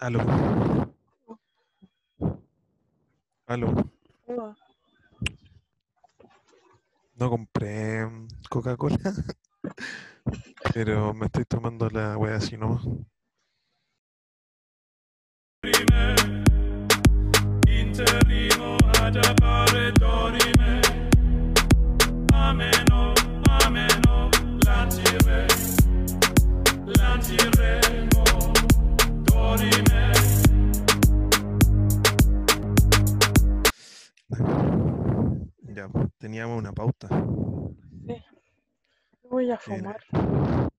Aló. Aló. No compré mm, Coca-Cola, pero me estoy tomando la wea así nomás. Ameno, Ya, teníamos una pauta. sí. Voy a fumar.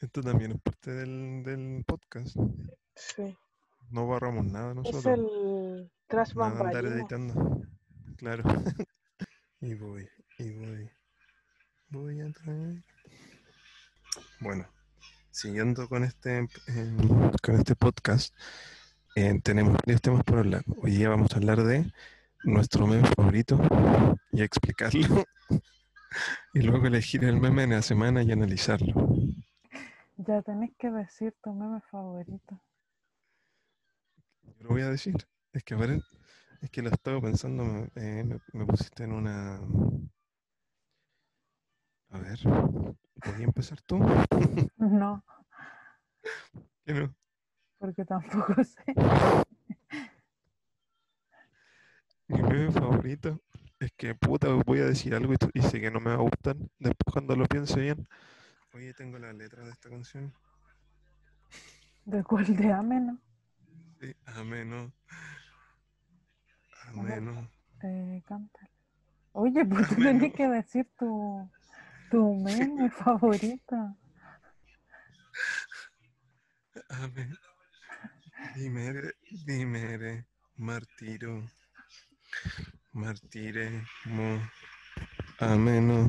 Esto también es parte del, del podcast. Sí. No borramos nada Es nosotros. el tras Nada de andar editando. Claro. y voy, y voy. Voy a traer. Bueno, siguiendo con este, em, con este podcast, eh, tenemos varios temas por hablar. Hoy día vamos a hablar de nuestro meme favorito y explicarlo. y luego elegir el meme de la semana y analizarlo. Ya tenés que decir tu meme favorito. Yo lo voy a decir. Es que, es que lo estaba pensando, me, eh, me- me pusiste en una... A ver, ¿voy a empezar tú? No, ¿Qué no? porque tampoco sé. Mi meme favorito es que, puta, voy a decir algo y, sé que no me va a gustar. Después cuando lo piense bien. Oye, tengo la letra de esta canción. ¿De cuál de ameno? Sí, ameno. Ameno. Eh, cántale. Oye, pues tú tenés que decir tu, tu meme favorito. Amén. Dimere, dimere, martiro, martire, mo, ameno.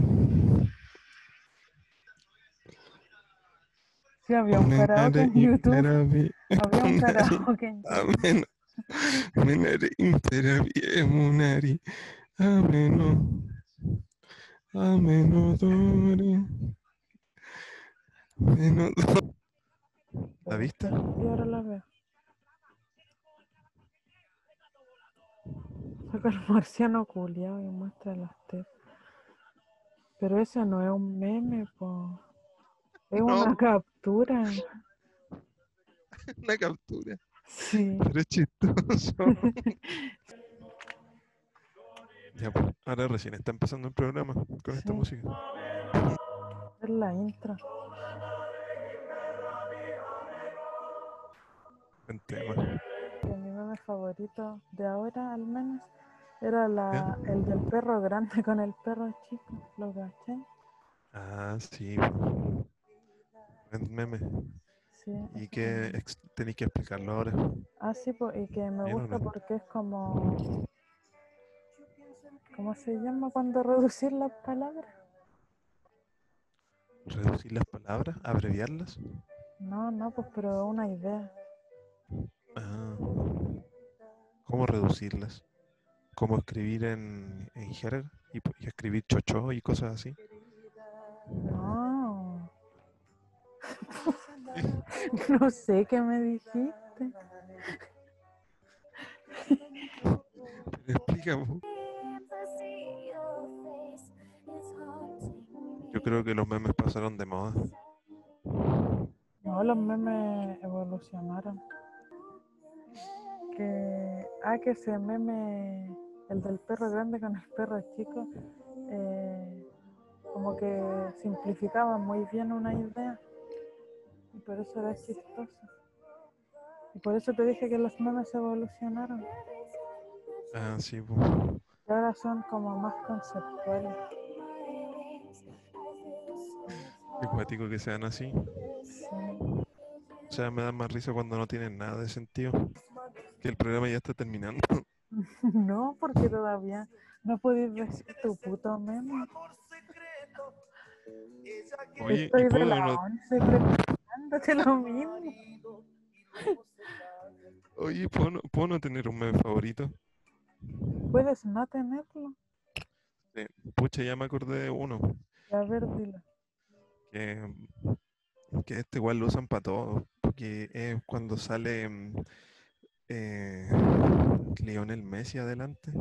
Sí, había un karaoke en YouTube. Había un karaoke en YouTube. ameno. Menere imperavi emunari, ameno. Ameno dore. Ameno dore. ¿La viste? Y ahora la veo. Saca el marciano culiao y muestra las tetas. Pero ese no es un meme, po. Es una captura. Una captura. Sí. Pero es chistoso. ya, pues, ahora recién está empezando el programa con esta Sí. música. Es la intro. Buen tema. Que mi meme favorito de ahora, al menos, era la, el del perro grande con el perro chico. ¿Lo caché? Ah, sí. po. Buen meme. Sí. Y que tenéis que explicarlo ahora. Ah, sí, po, y que me gusta porque es como. ¿Cómo se llama cuando reducir las palabras? Reducir las palabras, abreviarlas. No, no, pues, pero una idea. Ah. ¿Cómo reducirlas? ¿Cómo escribir en, en jerga? Y, y escribir chocho y cosas así. No. no sé qué me dijiste. Pero Yo creo que los memes pasaron de moda. No, los memes evolucionaron. Que. Ah, que ese meme, el del perro grande con el perro chico, eh, como que simplificaba muy bien una idea. Y por eso era chistoso. Y por eso te dije que los memes evolucionaron. Ah, sí, po. Y ahora son como más conceptuales. Qué cuático que sean así. Sí. O sea, me da más risa cuando no tienen nada de sentido. Que el programa ya está terminando. No, porque todavía no podéis decir tu puto meme. Oye, Estoy ¿y de puedo, la preparándote lo mismo. oye, ¿puedo, no, puedo no tener un meme favorito? Puedes no tenerlo. Sí, pucha, ya me acordé de uno. A ver, dilo. Que, que este igual lo usan para todo. que es cuando sale mm, eh, Lionel Messi adelante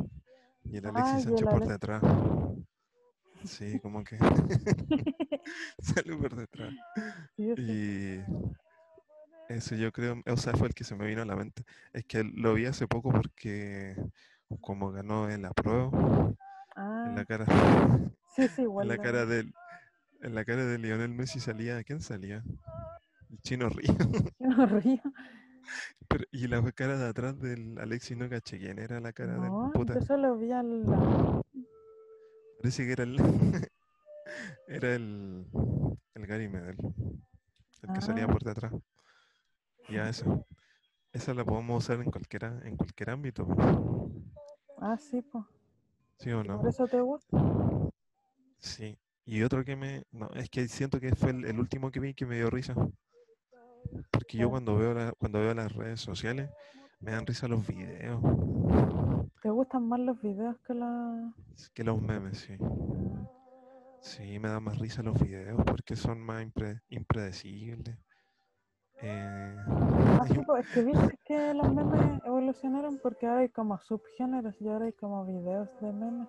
y el Alexis Ah, y Sánchez el por detrás. Sí, como que sale por detrás. Y eso yo creo, o sea, fue el que se me vino a la mente. Es que lo vi hace poco porque como ganó en la prueba, en Ah, la cara, sí, sí, en la cara del, en la cara de Lionel Messi salía, ¿quién salía? El chino Río. No río. Pero- y la cara de atrás del Alexis no caché quién era la cara No, del puta. yo solo vi al. Parece que era el era el, el Gary Medel, el que salía Ah. por detrás. Ya eso. Esa la podemos usar en cualquiera, en cualquier ámbito. Ah, sí, pues. ¿sí o no? ¿Por eso te gusta? Sí. Y otro que me. No, es que siento que fue el, el último que vi que me dio risa. Porque yo cuando veo la- cuando veo las redes sociales, me dan risa los videos. ¿Te gustan más los videos que la.? Que los memes, sí. Sí, me dan más risa los videos porque son más impre- impredecibles. Eh, Ah, sí, pues, es que viste que los memes evolucionaron porque ahora hay como subgéneros y ahora hay como videos de memes.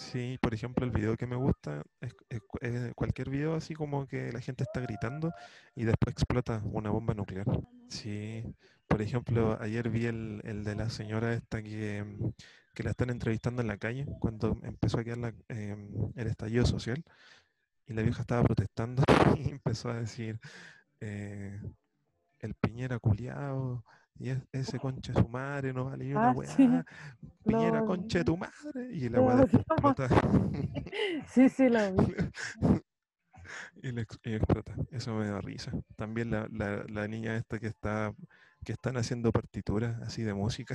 Sí, por ejemplo, el video que me gusta es, es cualquier video así como que la gente está gritando y después explota una bomba nuclear. Sí, por ejemplo, ayer vi el, el de la señora esta que, mm, que la están entrevistando en la calle cuando empezó a quedar la- em, el estallido social y la vieja estaba protestando y empezó a decir eh, el Piñera culiao y es- ese concha de su madre no vale ni una Ah, sí, weá, Piñera lo concha de tu madre y la weá explota. Sí, sí, lo vi. Y, le ex- y explota. Eso me da risa. También la, la, la niña esta que está que están haciendo partituras así de música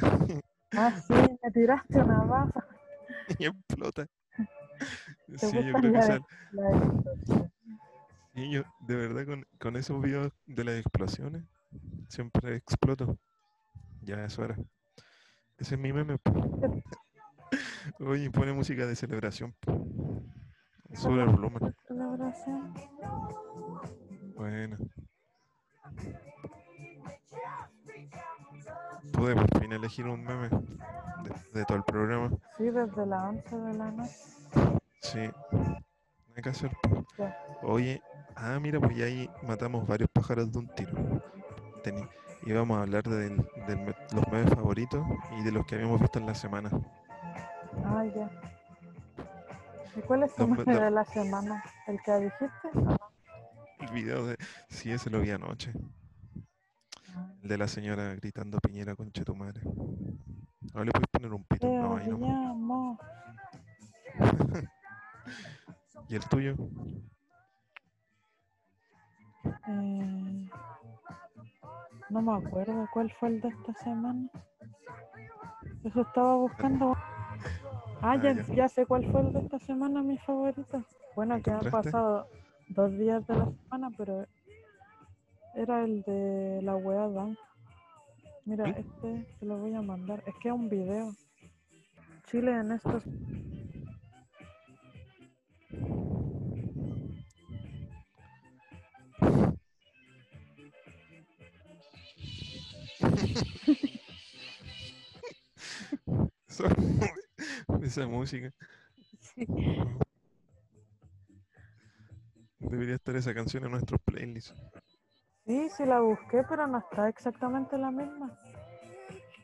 Ah, sí, me tiraste una baza. y explota. ¿Te Sí, yo creo que de- sí, yo de verdad con, con esos videos de las explosiones siempre exploto. Ya eso era. Ese es mi meme. Oye, pone música de celebración. Sube el volumen. celebración? Bueno. Pude por fin elegir un meme de, de todo el programa. Sí, desde las 11 de la noche. Sí. No hay que hacer. Oye, ah, mira, pues ya ahí matamos varios pájaros de un tiro. Teni- íbamos a hablar de los memes favoritos y de los que habíamos visto en la semana. Ah, ya. ¿Y cuál es tu meme de la semana? ¿El que dijiste? El video de. Sí, ese lo vi anoche. El de la señora gritando Piñera concha tu madre. Ahora le puedes poner un pito. No, ahí no. ¿Y el tuyo? Eh, no me acuerdo cuál fue el de esta semana. Eso estaba buscando. Ah, Ah, ya, ya. ya sé cuál fue el de esta semana, mi favorito. Bueno, que han pasado dos días de la semana, pero era el de la wea Dan. Mira, este te lo voy a mandar. Es que es un video. Chile en estos. Esa música. Sí. Debería estar esa canción en nuestros playlists. Sí, sí la busqué, pero no está exactamente la misma.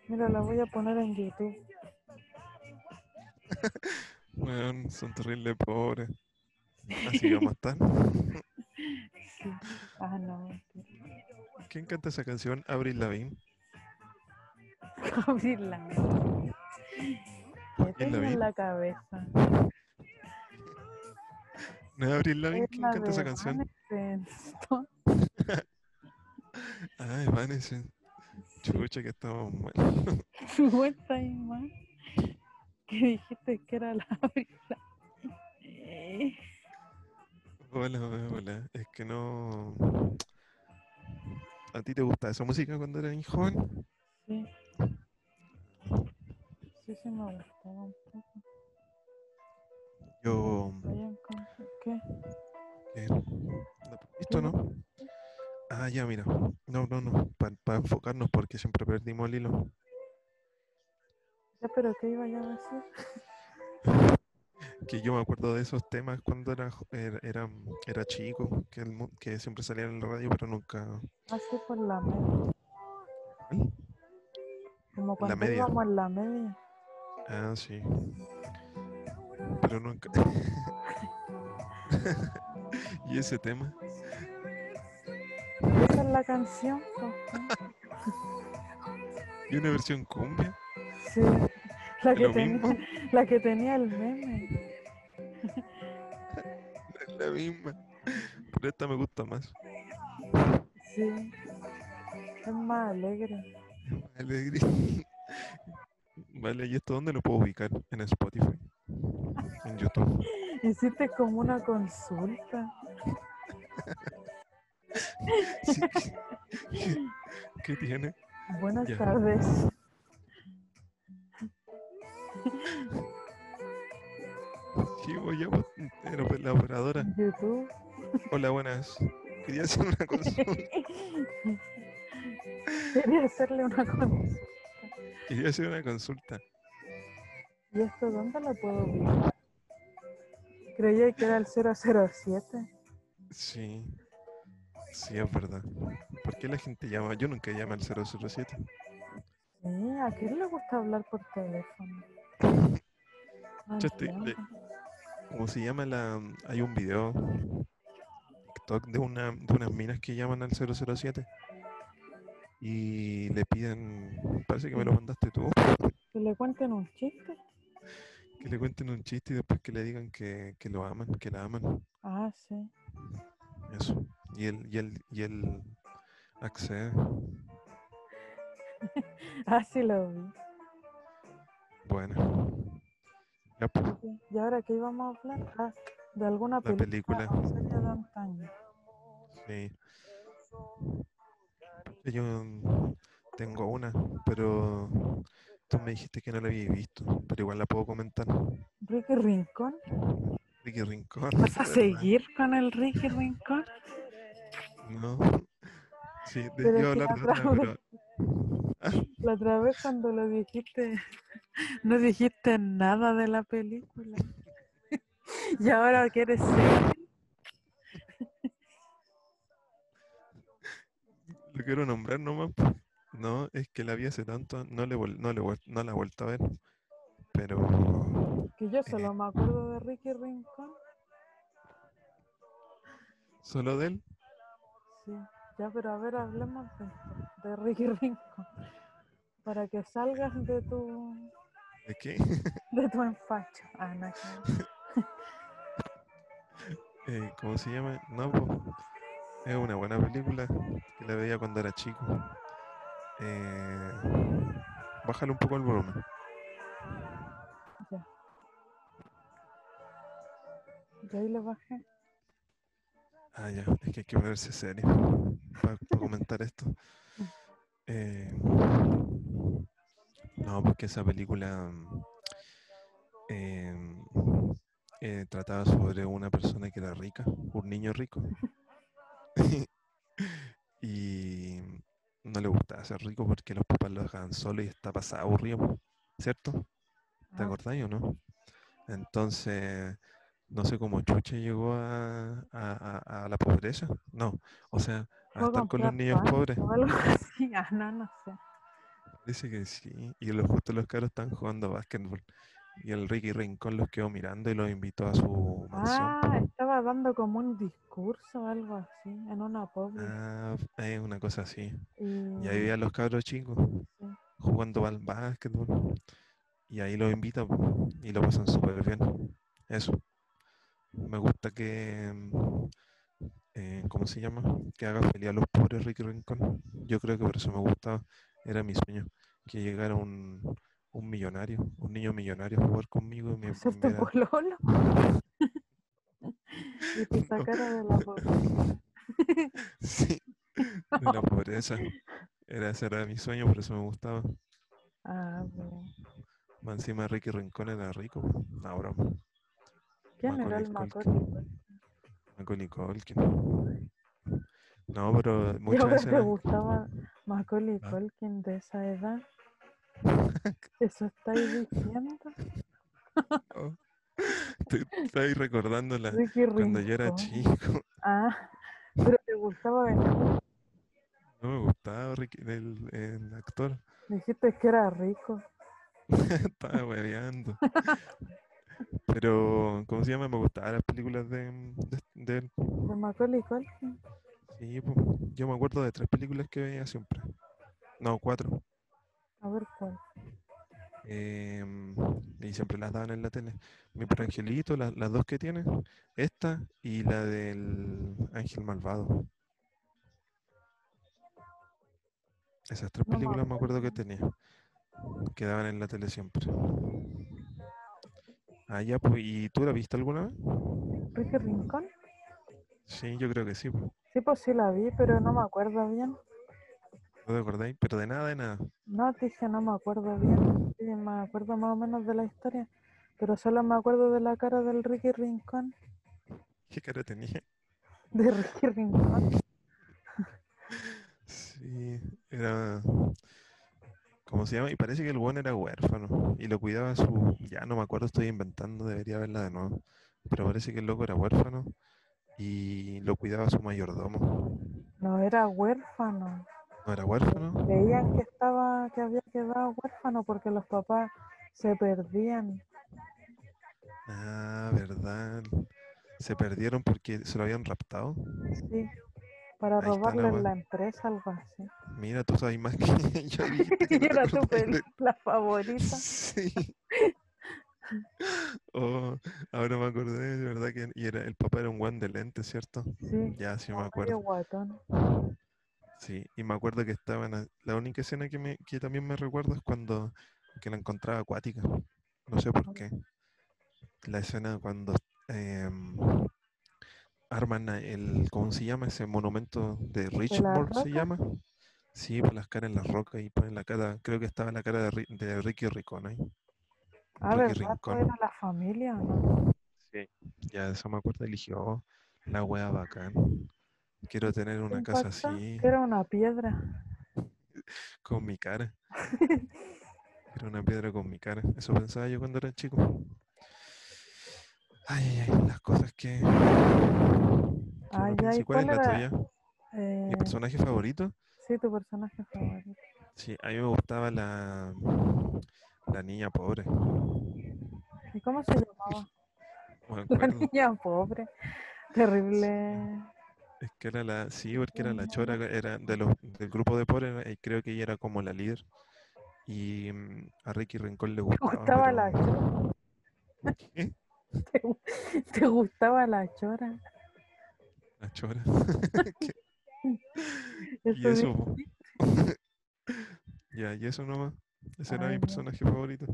Mira, la voy a poner en YouTube. Weón, son terribles pobres. Así vamos a estar. Sí. Ah, no. ¿Quién canta esa canción? Avril Lavigne. Abrirla. ¿Qué ¿Quién la tengo en la cabeza? ¿No es Avril Lavigne? Es ¿Quién la canta esa canción? Ah, Evanescence. Chucha, que estamos mal. Vuelta y más. Que dijiste que era la Abrila. Eh, Hola, hola, hola. Es que no. ¿A ti te gusta esa música cuando eras joven? Sí. Sí, sí me gustaba ya, mira. No, no, no. Para enfocarnos porque siempre perdimos el hilo. Ya, pero ¿qué iba yo a decir? Que yo me acuerdo de esos temas cuando era, era, era, era chico, que, el que siempre salían en la radio, pero nunca... Así por la media. Como cuando media. íbamos en la media. Ah, sí. Pero nunca... ¿Y ese tema? La canción. ¿Y una versión cumbia? Sí. La que, ¿Lo tenía, la que tenía el meme. Es la misma. Pero esta me gusta más. Sí. Es más alegre. Alegría. Vale, ¿y esto dónde lo puedo ubicar? En Spotify. En YouTube. Hiciste como una consulta. ¿Qué, tiene? Buenas Ya. tardes. Sí, voy a pues, la operadora. YouTube. Hola, buenas. Quería hacer una consulta. Quería hacerle una consulta. Quería hacer una consulta. ¿Y esto dónde lo puedo ubicar? Creía que era el 007. Sí. Sí, es verdad. ¿Por qué la gente llama? Yo nunca llamo al 007. Sí, ¿a quién le gusta hablar por teléfono? Yo estoy- entiendo. ¿Cómo se llama la...? Hay un video TikTok de, una, de unas minas que llaman al 007 y le piden, parece que me lo mandaste tú, Que le cuenten un chiste. que le cuenten un chiste y después que le digan que, que lo aman, que la aman. Ah, sí. Eso. Y él, y él, y él accede. Ah, sí lo vi. Bueno. Ya, pues. ¿Y ahora qué íbamos a hablar? Ah, de alguna La película, película. de antaño. sí. Yo tengo una, pero tú me dijiste que no la habías visto, pero igual la puedo comentar. Ricky Rincón. Ricky Rincón. ¿Vas a seguir con el Ricky Rincón? No. Sí, de, Pero yo hablar la otra, otra pero La otra vez cuando lo dijiste, no dijiste nada de la película. Y ahora quieres seguir. lo quiero nombrar nomás. No, es que la vi hace tanto, no, le, vol- no, le, no la he vuelto a ver. Pero Que yo solo me acuerdo de Ricky Rincón. solo de él. Sí, ya, pero a ver, hablemos de, esto, de Ricky Rincón. Para que salgas de tu, ¿De qué? de tu empacho. Ah, no, Eh, ¿cómo se llama? No, es una buena película que la veía cuando era chico. Eh, bájale un poco el volumen. ya. Y ahí le bajé. Ah, ya, es que hay que ponerse serio para comentar esto. Eh, no, porque esa película em, eh, trataba sobre una persona que era rica, un niño rico. y no le gustaba ser rico porque los papás lo dejaban solo y está pasado aburrido, ¿cierto? ¿Te acordáis o no? Entonces, no sé cómo Chucha llegó a, a- la pobreza. No, o sea, a ¿puedo estar con los niños pobres. O algo así. Ah, no, no sé. Dice que sí. Y los justo los caros están jugando básquetbol. Y el Ricky Rincón los quedó mirando y los invitó a su mansión. Ah, estaba dando como un discurso o algo así, en una pobre. Ah, es una cosa así. y, Y ahí veía a los cabros chicos Sí. jugando al básquetbol. Y ahí los invita po, y lo pasan súper bien. Eso. Me gusta que, eh, ¿cómo se llama? Que haga feliz a los pobres Ricky Rincón. Yo creo que por eso me gustaba. Era mi sueño. Que llegara un, un millonario, un niño millonario a jugar conmigo y me, tu viera- pololo. y te sacara de la pobreza. Sí, de la pobreza. Era, ese era mi sueño, por eso me gustaba. Ah, bueno. Encima Ricky Rincón era rico. No, broma. ¿Quién era el Macaulay Macaulay? Macaulay Culkin. No, pero muchas veces te gustaba Macaulay Ah. Culkin de esa edad. ¿Eso estáis diciendo? Oh, Te estoy recordando la, Ricky cuando yo era chico. Ah, pero te gustaba Affleck. No me gustaba el, el actor. Dijiste que era rico. Estaba hueveando. Pero, ¿cómo se llama? Me gustaban las películas de, de, de él. De Macaulay Culkin. Sí, po. yo me acuerdo de tres películas que veía siempre. No, cuatro. A ver cuál. Em, y siempre las daban en la tele. Mi por Angelito, la- las dos que tiene, esta y la del Ángel Malvado. Esas tres No me películas me acuerdo que tenía. Que daban en la tele siempre. Ah, ya, pues, ¿y tú la viste alguna vez? Ricky Rincón. Sí, yo creo que sí, pues. Sí, pues sí la vi, pero no me acuerdo bien. ¿No te acordáis? Pero de nada, de nada. No, te dije, no me acuerdo bien. Sí, me acuerdo más o menos de la historia. Pero solo me acuerdo de la cara del Ricky Rincón. ¿Qué cara tenía? De Ricky Rincón. Sí, era. ¿Cómo se llama? Y parece que el buen era huérfano. Y lo cuidaba su. Ya no me acuerdo, estoy inventando, debería verla de nuevo. Pero parece que el loco era huérfano. Y lo cuidaba su mayordomo. No era huérfano. ¿No era huérfano? Creían que estaba, que había quedado huérfano porque los papás se perdían. Ah, verdad. Se perdieron porque se lo habían raptado. Sí. Para Ahí está la robarle la empresa, algo así. Mira, tú sabes más que yo. que no era tu película favorita. Sí. Oh, ahora me acordé, de verdad que y era, el papá era un guan de lente, ¿cierto? Sí. Ya, sí me acuerdo. guatón. Sí, y me acuerdo que estaban. La única escena que, me, que también me recuerdo es cuando que la encontraba acuática. No sé por qué. La escena cuando em, arman el. ¿Cómo se llama? Ese monumento de Richmond, ¿se llama? Sí, por las caras en la roca y ponen la cara. Creo que estaba la cara de, de Ricky Ricón ahí. Ah, Ricky ¿verdad? Rincón. ¿Era la familia no? Sí. Ya de eso me acuerdo, eligió "Oh, la wea bacán. Quiero tener ¿Te una casa así, era una piedra. con mi cara. Era una piedra con mi cara. Eso pensaba yo cuando era chico. Ay, ay, ay, las cosas que. Ay, ay, ¿Y cuál es ¿cuál la era? tuya? Eh, ¿Mi personaje favorito? sí, tu personaje favorito. Sí, a mí me gustaba la. La niña pobre. ¿Y cómo se llamaba? La niña pobre. Terrible. Es que era la. Sí, porque era la chora, era de los, del grupo de pobre, y creo que ella era como la líder. Y mm, a Ricky Rincón le ¿Te gustaba. gustaba la pero- chora? ¿Qué? ¿Te, gu- te gustaba la chora? La chora. Y eso. Ya, y eso nomás. Ese era Ay, mi no. personaje favorito.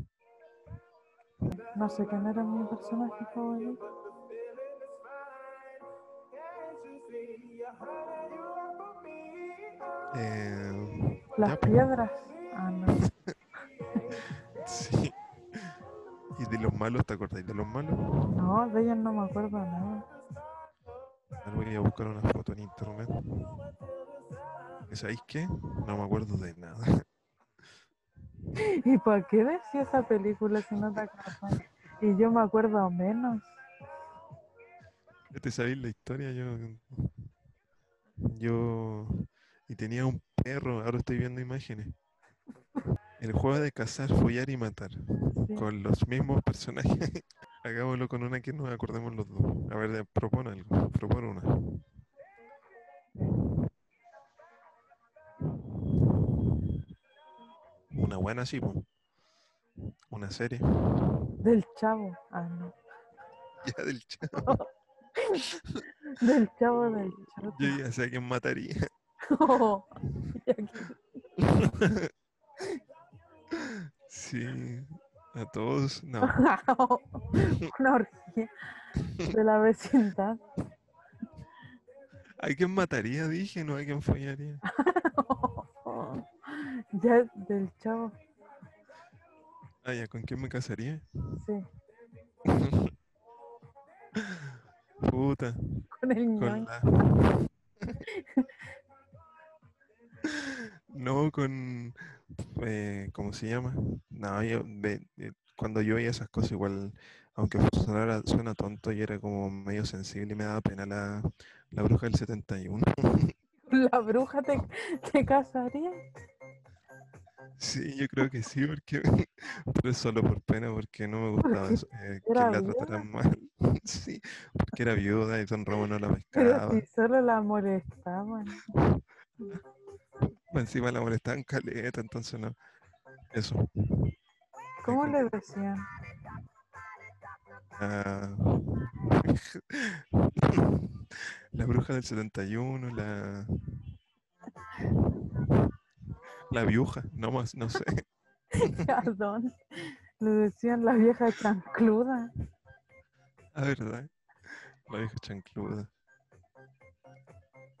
No sé quién era mi personaje favorito. Eh, Las ya, piedras. Ah, no. Sí. ¿Y de los malos te acordáis de los malos? No, de ellos no me acuerdo nada. Ahora voy a buscar una foto en internet. ¿Y ¿Sabéis qué? No me acuerdo de nada. ¿Y para qué decía esa película si no te acuerdas? Y yo me acuerdo menos. ¿Te sabéis la historia? Yo. Yo. Y tenía un perro, ahora estoy viendo imágenes. El juego de cazar, follar y matar. Con los mismos personajes. Hagámoslo con una que nos acordemos los dos. A ver, propone algo. Propone una. Una buena, sí, po. Una serie. Del chavo. Ah, no. Ya del chavo. Del chavo del chavo. Yo ya sé a quién mataría. Sí. A todos. No. Una orgía de la vecindad. ¿A quién mataría? Dije, no a quién follaría. Ya del chavo, Ah, ya, ¿con quién me casaría? sí. Puta. Con el Con ñoño. la. No, con. eh, ¿cómo se llama? No, yo, eh, cuando yo veía esas cosas, igual, aunque sonara, suena tonto, y era como medio sensible y me daba pena la, la bruja del 71. ¿La bruja te, te casaría? Sí, yo creo que sí, porque. Pero solo por pena, porque no me gustaba eh, que la viuda. trataran mal. Sí, porque era viuda y Don Ramón no la Pero pescaba. si solo la molestaban. Encima la molestaban caleta, entonces no. Eso. ¿Cómo le decían? La... la bruja del 71, la... La viuja, no más, no sé. ¿A dónde? Le decían la vieja chancluda. La verdad. La vieja chancluda.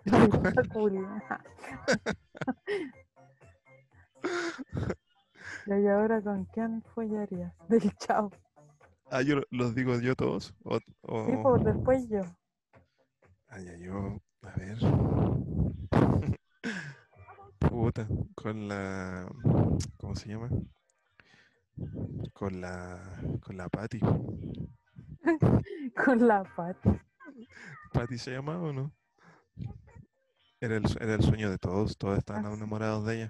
La vieja. Y ahora con quién follarías? Del chavo. Ah, yo lo- los digo yo todos. O, o- Sí, pues después yo. Ah, ya yo, a ver. Puta, con la. ¿Cómo se llama? Con la. Con la Patty. Con la pata. ¿Patty se llamaba o no? Era el, era el sueño de todos, todos estaban Ah, sí. enamorados de ella.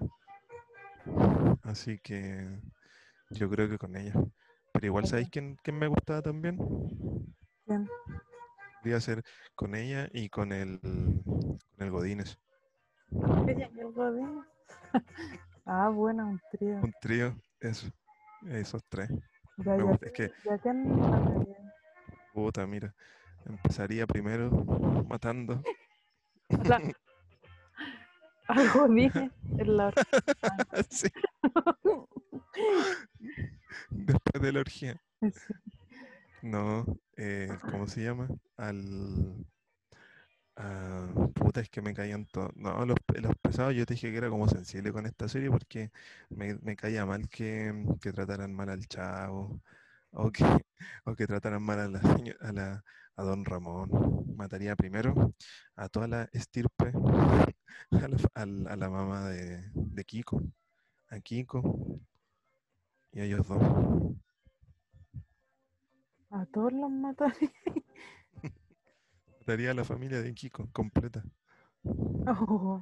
Así que yo creo que con ella. Pero igual. ¿sabéis quién, quién me gustaba también? ¿Quién? Podría ser con ella y con el, con el Godínez. El Godín. Ah, bueno, un trío. Un trío, eso, esos tres. Ya, Me ya, gusta, es que, ya puta, mira, empezaría primero matando. Al Godín en la Sí, después de la orgía. Sí. No, eh, ¿cómo se llama? Al... a- puta, es que me caían todos. No, los, los pesados yo te dije que era como sensible con esta serie porque me, me caía mal que, que trataran mal al chavo o que, o que trataran mal a la, a la a Don Ramón. Mataría primero a toda la estirpe, a la, a la mamá de, de Kiko, a Kiko y a ellos dos. A todos los mataría. Mataría a la familia de Kiko completa. Oh,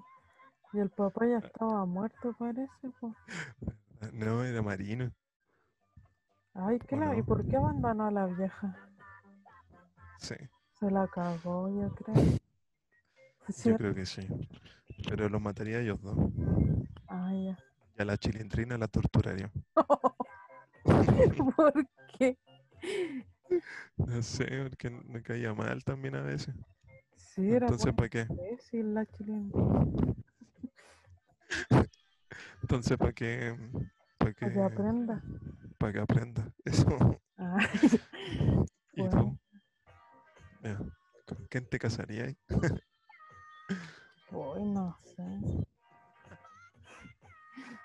Y el papá ya estaba muerto, parece. po. Ah, No, era marino. Ay, ¿qué ¿O la... ¿y no? por qué abandonó a la vieja? Sí, Se la cagó, yo creo. Sí. yo creo que sí. Pero los mataría a ellos dos. Ah, ya. Y a la chilindrina la torturaría. ¿Por qué? No sé, porque me caía mal también a veces. Sí, era Entonces, ¿para qué? imbécil la chilindrina. Entonces, ¿para qué? ¿Para que aprenda. Para que aprenda. Eso. Ah, ¿Y Bueno. tú? ¿Con quién te casarías? Uy, no sé.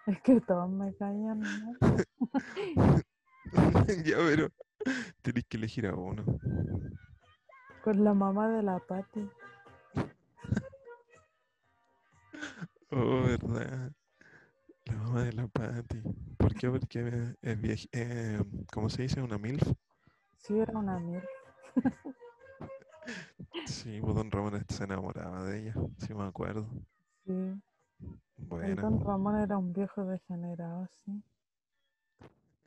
Es que todos me caían mal. ya, pero tenés que elegir a uno. Con la mamá de la Patti. Oh, verdad. La mamá de la Patty. ¿Por qué? Porque es vieja. ¿Cómo se dice? ¿Una MILF? Sí, era una mil. Sí, pues Don Ramón se enamoraba de ella, sí me acuerdo. Sí. Bueno, don Ramón era un viejo degenerado, sí.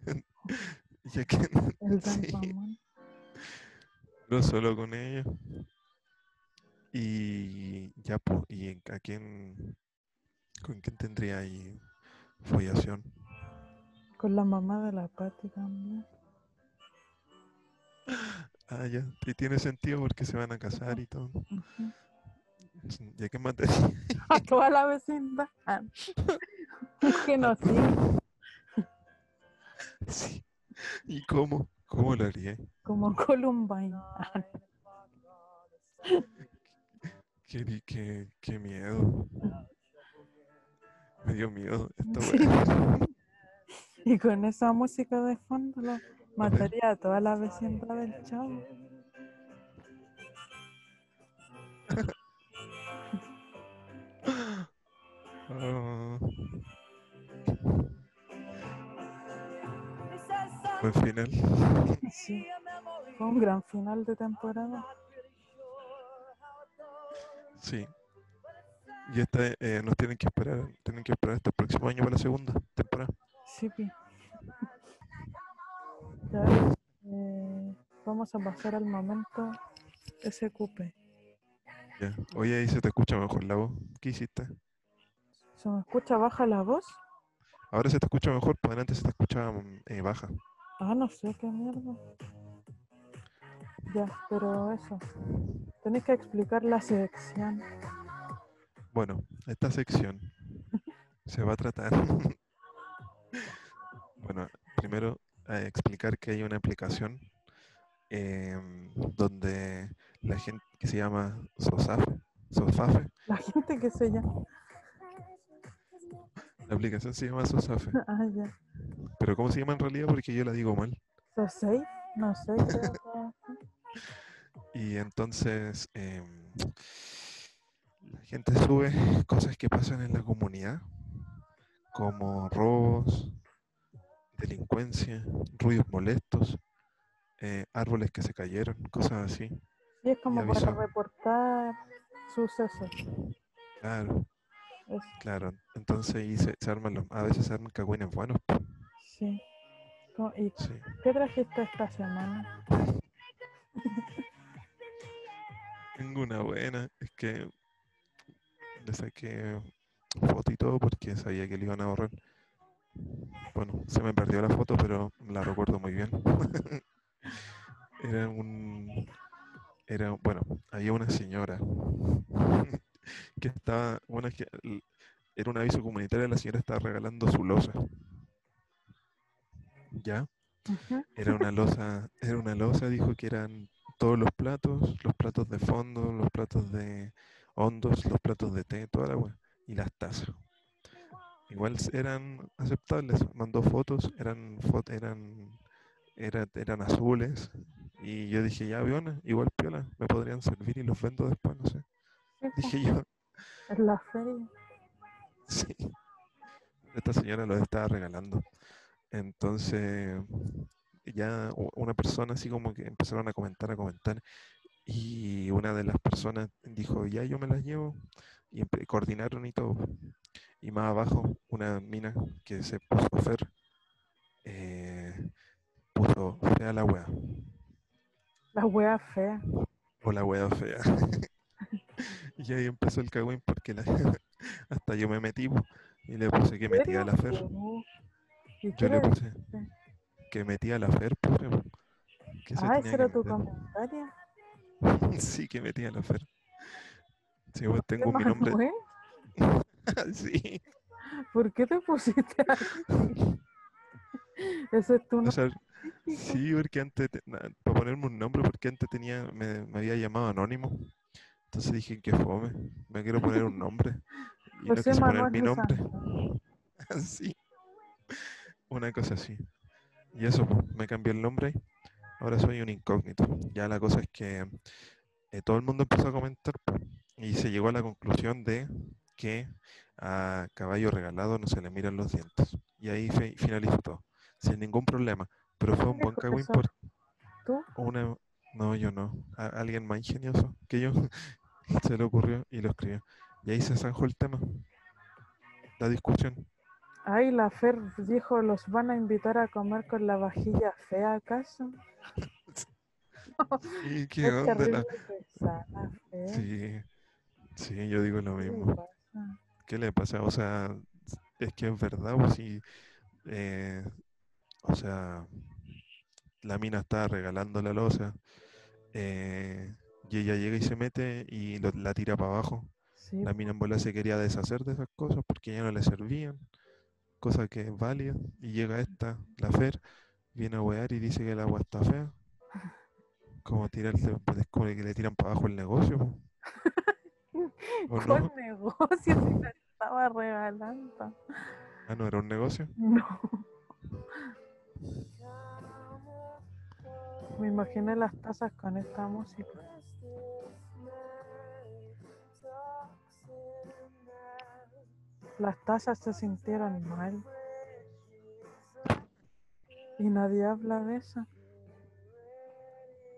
ya que El don sí, Ramón. no solo con ella. Y ya, pues, ¿y a quién, con quién tendría ahí follación? Con la mamá de la Patti también. Ah, ya, y tiene sentido porque se van a casar y todo. Ujú. Ya que mataría. A toda la vecindad. Un genocidio. Sí. ¿Y cómo? ¿Cómo lo haría? Como Columbine. Ah, Qué, qué, qué miedo. Me dio miedo esta Sí. Y con esa música de fondo lo mataría a toda la vecindad del chavo. Ah. Buen final. Sí. Fue un gran final de temporada. Sí. Y esta eh, nos tienen que esperar, tienen que esperar hasta el próximo año para la segunda temporada. Sí, pi. Ya, eh, vamos a pasar al momento SQP. Ya. Oye, ahí se te escucha mejor la voz. ¿Qué hiciste? ¿Se me escucha baja la voz? Ahora se te escucha mejor, pues antes se te escuchaba mm, eh, baja. Ah, no sé qué mierda. Ya, pero eso. Tenéis que explicar la sección. Bueno, esta sección se va a tratar. bueno, primero a explicar que hay una aplicación em, donde la gente que se llama Sosafe, Sosafe, La gente que se llama. la aplicación se llama Sosafe, Ah, ya. pero ¿cómo se llama en realidad? Porque yo la digo mal. ¿Sosei? No sé. Y entonces em, la gente sube cosas que pasan en la comunidad, como robos, ruidos molestos, eh, árboles que se cayeron, cosas así. Sí, es como para reportar sucesos. Claro, claro. Entonces ahí se, se arman los, a veces se arman cagüines buenos. sí. ¿Y Sí. qué trajiste esta semana? Tengo una buena, es que le saqué foto y todo porque sabía que le iban a borrar. Bueno, se me perdió la foto, pero la recuerdo muy bien. Era un. Era, bueno, había una señora que estaba. Una que, era un aviso comunitario, la señora estaba regalando su losa. ¿Ya? Era una losa, era una losa, dijo que eran todos los platos, los platos de fondo, los platos de hondos, los platos de té, toda la wea, y las tazas. Igual eran aceptables, mandó fotos, eran fo- eran era- eran azules, y yo dije, ya aviona, igual piola, me podrían servir y los vendo después, no sé. Dije yo, en la feria. Sí. Esta señora los estaba regalando. Entonces, ya una persona así como que empezaron a comentar, a comentar. Y una de las personas dijo, ya yo me las llevo. Y coordinaron y todo. Y más abajo, una mina que se puso Fer, eh, puso fea la wea. La wea fea. O la wea fea. y ahí empezó el cagüín porque la- hasta yo me metí y le puse que metía a la Fer. Uh, ¿Y Yo le puse que metía a la Fer, pobre. po, que se Ah, ese era tu comentario. Sí, que metía a la Fer. Sí, pues ¿Qué tengo mi nombre. Sí. ¿Por qué te pusiste así? Ese es tu O nombre. sea, sí, porque antes, te- na- para ponerme un nombre, porque antes tenía, me, me había llamado Anónimo. Entonces dije que fome, me quiero poner un nombre. Y no José quise poner Manuel mi de nombre. Así. Una cosa así. Y eso, pues, me cambié el nombre. Ahora soy un incógnito. Ya la cosa es que eh, todo el mundo empezó a comentar pues, y se llegó a la conclusión de que a caballo regalado no se le miran los dientes. Y ahí finalizó todo, sin ningún problema. Pero fue un buen cagüín por ¿Tú? una... No, yo no. A- alguien más ingenioso que yo se le ocurrió y lo escribió. Y ahí se zanjó el tema. La discusión. Ay, la Fer dijo, ¿los van a invitar a comer con la vajilla fea acaso? Sí, qué Es onda la- Fer. Sí, sí, yo digo lo ¿Qué le mismo. ¿Qué le pasa? O sea, es que es verdad, pues sí. eh, o sea, la mina está regalando la losa eh, y ella llega y se mete y lo- la tira para abajo. Sí, La mina en bola se quería deshacer de esas cosas porque ya no le servían, cosa que es válida. Y llega esta, la Fer, viene a wear y dice que el agua está fea. Como tirarle, pues, es como que le tiran para abajo el negocio. Po. ¿O ¿Cuál no? negocio si la estaba regalando? Ah, no era un negocio. No. Me imaginé las tazas con esta música. las tazas se sintieron mal. Y nadie habla de eso.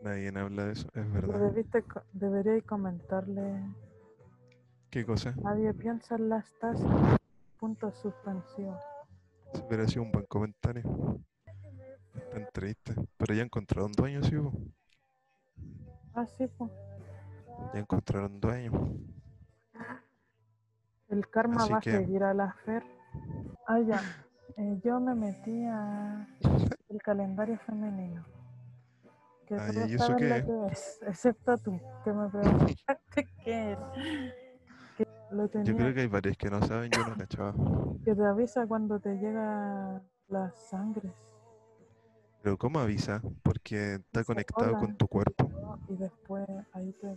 Nadie habla de eso, es verdad. debiste deberíais comentarle. ¿Qué cosa? Nadie piensa en las tazas. Puntos suspensivos. Si hubiera sido un buen comentario. Tan triste. Pero ya encontraron dueño, sí, po. Ah, sí, pues. Ya encontraron dueño. El karma Así va que- a seguir a la Fer. Ah, ya. Eh, yo me metí a el calendario femenino. Que Ah, ¿y eso qué que es, excepto tú, que me preguntaste qué es. Que lo tenía, Yo creo que hay varios que no saben, yo no cachaba. que te avisa cuando te llega las sangres. Pero ¿cómo avisa? Porque está conectado con tu cuerpo. Y después ahí te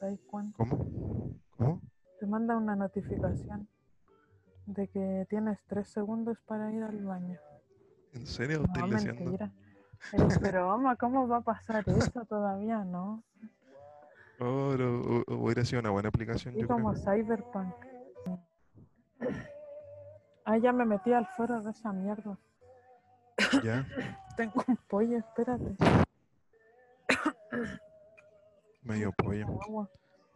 das cuenta. ¿Cómo? ¿Cómo? Te manda una notificación de que tienes tres segundos para ir al baño. ¿En serio? No, mentira. Es broma, ¿cómo va a pasar eso todavía? No. Oh, hu- hubiera sido una buena aplicación, yo como creo. Cyberpunk. Ah, ya me metí al foro de esa mierda. Ya, Tengo un pollo, espérate. medio pollo.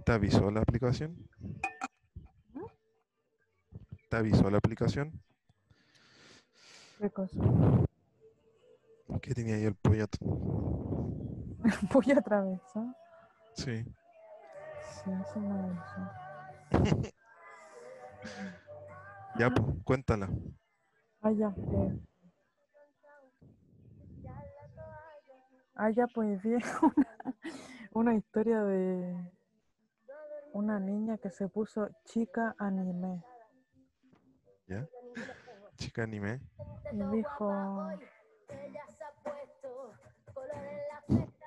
¿Te avisó la aplicación? ¿Te avisó la aplicación? ¿Qué cosa? Que tenía ahí el pollo. at- Pollo atravesado. Sí. Sí, eso me. Ya, pues, cuéntala. Ah, ya. eh. Ah, ya, pues vi una, una historia de una niña que se puso chica anime. ¿Ya? Chica anime. Y dijo,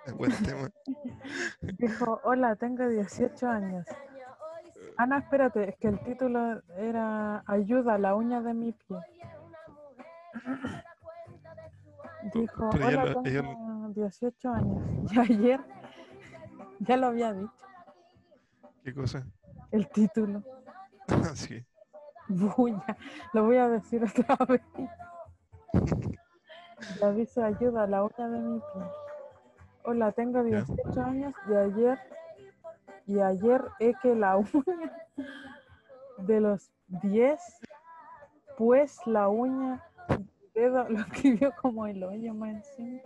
buen tema. dijo, hola, tengo 18 años. Ah, no, espérate, es que el título era Ayuda, la uña de mi pie. Dijo, hola, tengo 18 años. Y ayer, ya lo había dicho, ¿Qué cosa? el título. Ah, sí. Bulla, lo voy a decir otra vez. Le aviso ayuda, la uña de mi pie. Hola, tengo Ya. 18 años y ayer y ayer he que la uña de los 10, pues la uña dedo, lo escribió como el hoyo más encima,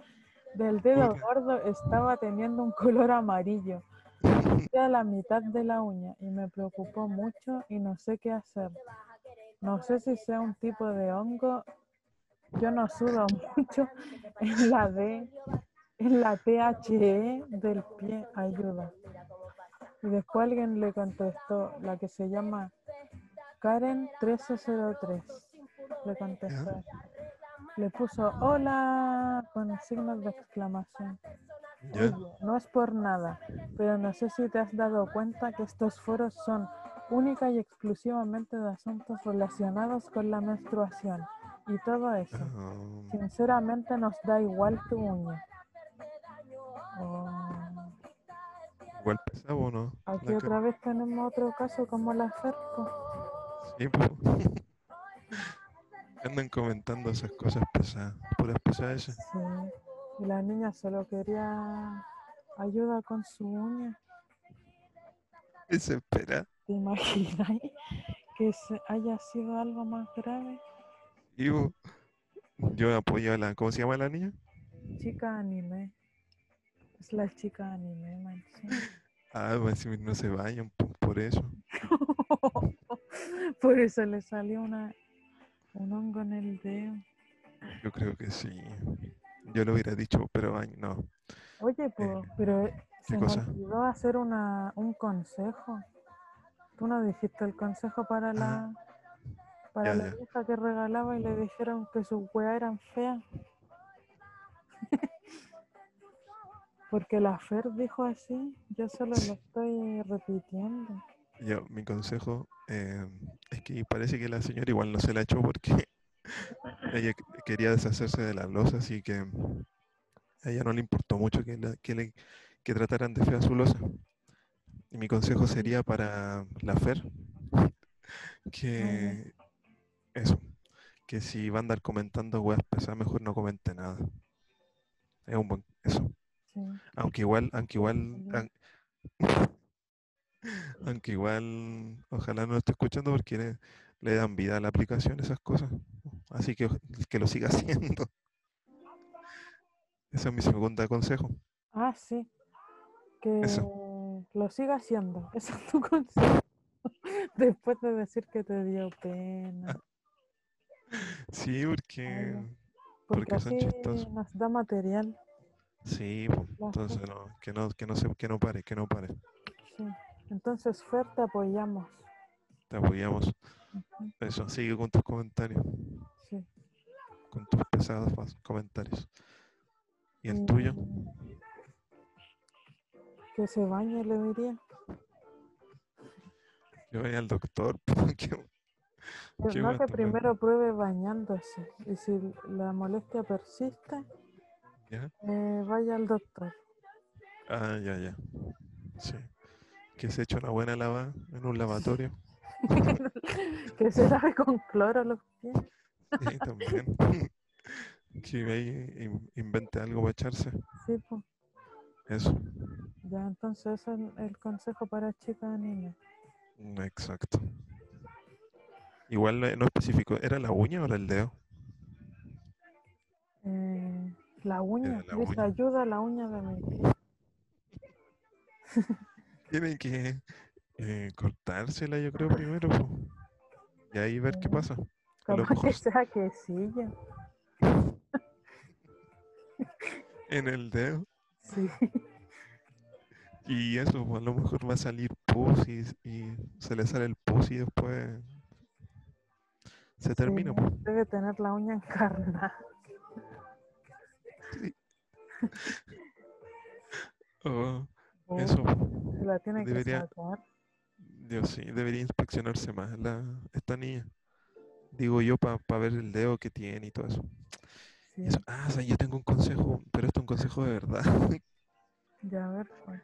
del dedo gordo estaba teniendo un color amarillo. a la mitad de la uña y me preocupó mucho y no sé qué hacer. No sé si sea un tipo de hongo. Yo no sudo mucho en la D, en la THE del pie. Ayuda. Y después alguien le contestó, la que se llama Karen 1303. Le contestó. Le puso hola con signos de exclamación. No es por nada, pero no sé si te has dado cuenta que estos foros son única y exclusivamente de asuntos relacionados con la menstruación y todo eso. Ah, Sinceramente nos da igual tu uña. Oh, igual pesado, ¿o ¿no? aquí La otra vez tenemos otro caso como la Ferco. Sí. Andan comentando esas cosas pesadas, puras pesadas. Sí. Y la niña solo quería ayuda con su uña. ¿Te imaginas que haya sido algo más grave? Y po, yo apoyo a la. ¿Cómo se llama la niña? Chica anime. Es la chica anime, man. Ah, va a decir, no se vayan po, por eso. Por eso le salió una, un hongo en el dedo. Yo creo que sí. Yo lo hubiera dicho, pero ay, no. Oye, po, pero se me cosa? olvidó hacer una, un consejo. Tú no dijiste el consejo para la para Ah, ya, la ya. hija que regalaba y le dijeron que sus weas eran feas. Porque la Fer dijo así, yo solo lo estoy repitiendo. Yo, mi consejo eh, es que parece que la señora igual no se la echó porque ella que- quería deshacerse de la losa, así que a ella no le importó mucho que, la- que, le, que trataran de fea su losa. Y mi consejo sería para la Fer que, eso. Que si va a andar comentando weas pesadas, mejor no comente nada. Es un buen. Eso. Sí. Aunque igual, aunque igual. Aunque igual, ojalá no lo esté escuchando porque le, le dan vida a la aplicación esas cosas. Así que que lo siga haciendo. Ese es mi segundo consejo. Ah, sí. Que Eso. lo siga haciendo. Ese es tu consejo. Después de decir que te dio pena. Sí, porque, Porque, porque son así chistosos. nos da material. Sí, entonces no, que no, que no se, que no pare, que no pare. Sí. Entonces, Fer, te apoyamos. Te apoyamos. Eso, sigue con tus comentarios, Sí. con tus pesados comentarios. ¿Y el tuyo? Mm, Que se bañe, le diría. Que vaya al doctor. que- Que Qué no que primero pruebe bañándose. Y si la molestia persiste, ¿Ya? eh, vaya al doctor. Ah, ya, ya. Sí. Que se eche una buena lavada en un lavatorio. que se lave con cloro los pies. Sí, también. Que ahí in- invente algo para echarse. Sí, pues. Eso. Ya, entonces ese es el consejo para chicas y niñas. Exacto. Igual no no especificó, ¿era la uña o era el dedo? Eh, la uña, la dice uña. ayuda a la uña de mi pie. Tienen que eh, cortársela, yo creo, primero. po. Y ahí ver qué pasa. Capaz que mejor sea quesilla. en el dedo. Sí. Y eso, a lo mejor va a salir pus y, y se le sale el pus y después se termina. Sí. Debe tener la uña encarnada. Oh, Oh, eso, la tiene debería- que sacar. Dios sí, debería inspeccionarse más la, esta niña. Digo yo para ver el dedo que tiene y todo eso. Sí. Eso- Ah, o sea, yo tengo un consejo, pero esto es un consejo de verdad, Ya, a ver, pues.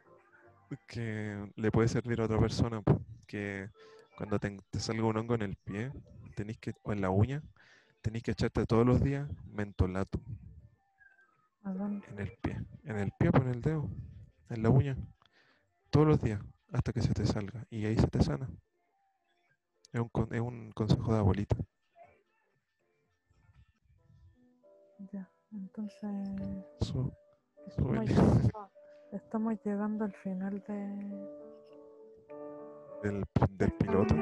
que le puede servir a otra persona, que cuando te, te salga un hongo en el pie, tenéis que, o en la uña, tenéis que echarte todos los días mentolato ¿A dónde? en el pie, en el pie, por el dedo, en la uña, todos los días, hasta que se te salga, y ahí se te sana. Es un, es un consejo de abuelita. Ya, entonces Eso, estamos llegando, estamos llegando al final de... del, del piloto.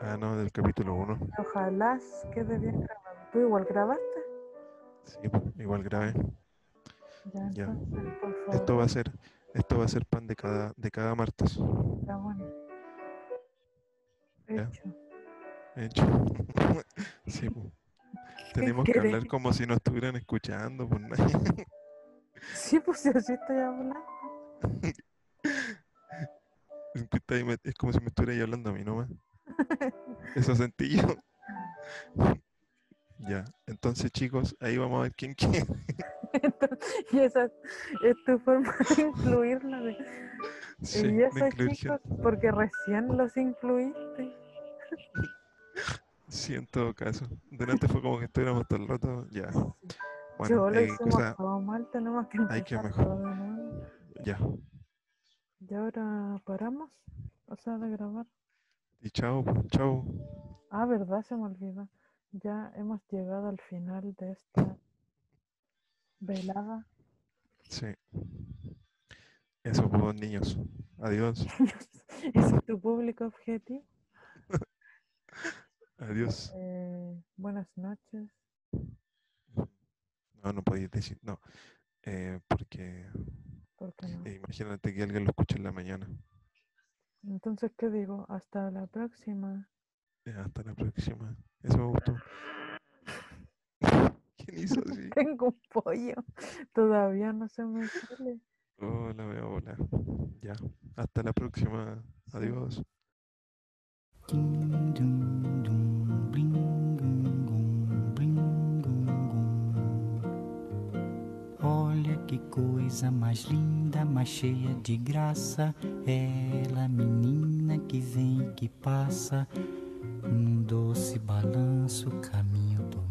Ah, no, del capítulo 1. Ojalá quede bien grabado. ¿Tú igual grabaste? Sí, po, igual grave. Ya, Ya. entonces, por favor. Esto va a ser, esto va a ser pan de cada, de cada martes. Ya, bueno. Ya. Hecho. Hecho. Sí, po. Tenemos que hablar como si nos estuvieran escuchando, pues nadie. Sí, pues si así estoy hablando. Está Es como si me estuviera hablando a mí nomás. Eso sentí yo. Ya, entonces chicos, ahí vamos a ver quién quiere. y esa es tu forma de incluirla. de- Sí, y eso, chicos, porque recién los incluiste. Sí, en todo caso. Delante fue como que estuviéramos todo el rato. Ya. Yo Bueno, lo eh, hicimos cosa- todo mal, tenemos que hay que empezar mejor- ya. Y ahora paramos, o sea, de grabar. Y chao, chao. Ah, verdad, se me olvidó. Ya hemos llegado al final de esta velada. Sí. Eso, pues, niños. Adiós. Ese es tu público objetivo. Adiós. Eh, buenas noches. No, no podéis decir, no. Eh, porque ¿Por qué no? eh, imagínate que alguien lo escuche en la mañana. Entonces, ¿qué digo? Hasta la próxima. Hasta la próxima. Eso me gustó. ¿Quién hizo así? Tengo un pollo. Todavía no se me sale. Hola, hola. Ya. Hasta la próxima. Adiós. Olha que coisa mais linda, mais cheia de graça. Ela, menina que vem e que passa. num doce balanço caminho do